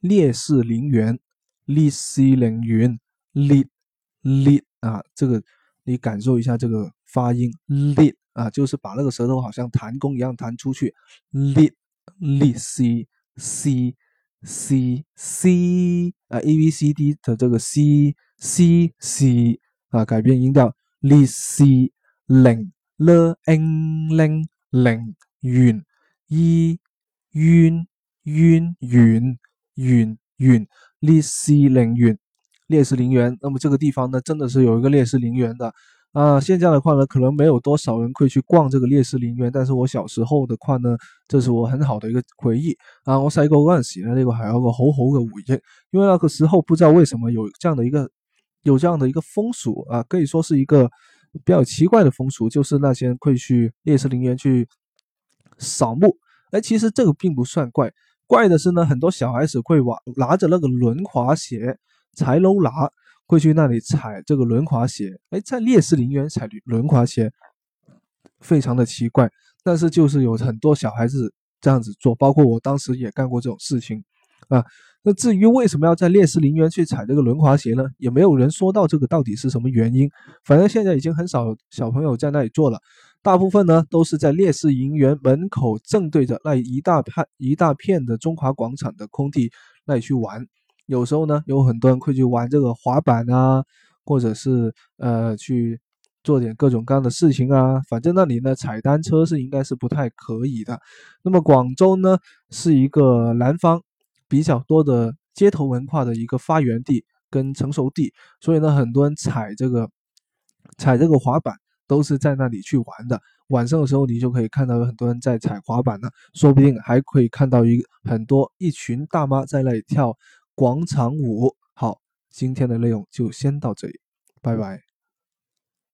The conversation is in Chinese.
烈士陵园，烈士陵园，烈烈啊！这个你感受一下这个发音，烈啊，就是把那个舌头好像弹弓一样弹出去，烈烈士西西西啊，A B C D 的这个 c c c 啊，改变音调，烈士陵 l 了，陵 n 陵园，伊渊渊园。允允烈士陵园，烈士陵园。那么这个地方呢，真的是有一个烈士陵园的啊。现在的话呢，可能没有多少人会去逛这个烈士陵园，但是我小时候的话呢，这是我很好的一个回忆啊。我赛过万洗呢，那个还有个猴猴的午夜，因为那个时候不知道为什么有这样的一个有这样的一个风俗啊，可以说是一个比较奇怪的风俗，就是那些会去烈士陵园去扫墓。哎，其实这个并不算怪。怪的是呢，很多小孩子会玩拿着那个轮滑鞋踩楼拿，会去那里踩这个轮滑鞋。哎，在烈士陵园踩轮滑鞋，非常的奇怪。但是就是有很多小孩子这样子做，包括我当时也干过这种事情啊。那至于为什么要在烈士陵园去踩这个轮滑鞋呢？也没有人说到这个到底是什么原因。反正现在已经很少小朋友在那里做了。大部分呢都是在烈士陵园门口正对着那一大片一大片的中华广场的空地那里去玩，有时候呢有很多人会去玩这个滑板啊，或者是呃去做点各种各样的事情啊。反正那里呢踩单车是应该是不太可以的。那么广州呢是一个南方比较多的街头文化的一个发源地跟成熟地，所以呢很多人踩这个踩这个滑板。都是在那里去玩的，晚上的时候你就可以看到有很多人在踩滑板了，说不定还可以看到一很多一群大妈在那里跳广场舞。好，今天的内容就先到这里，拜拜。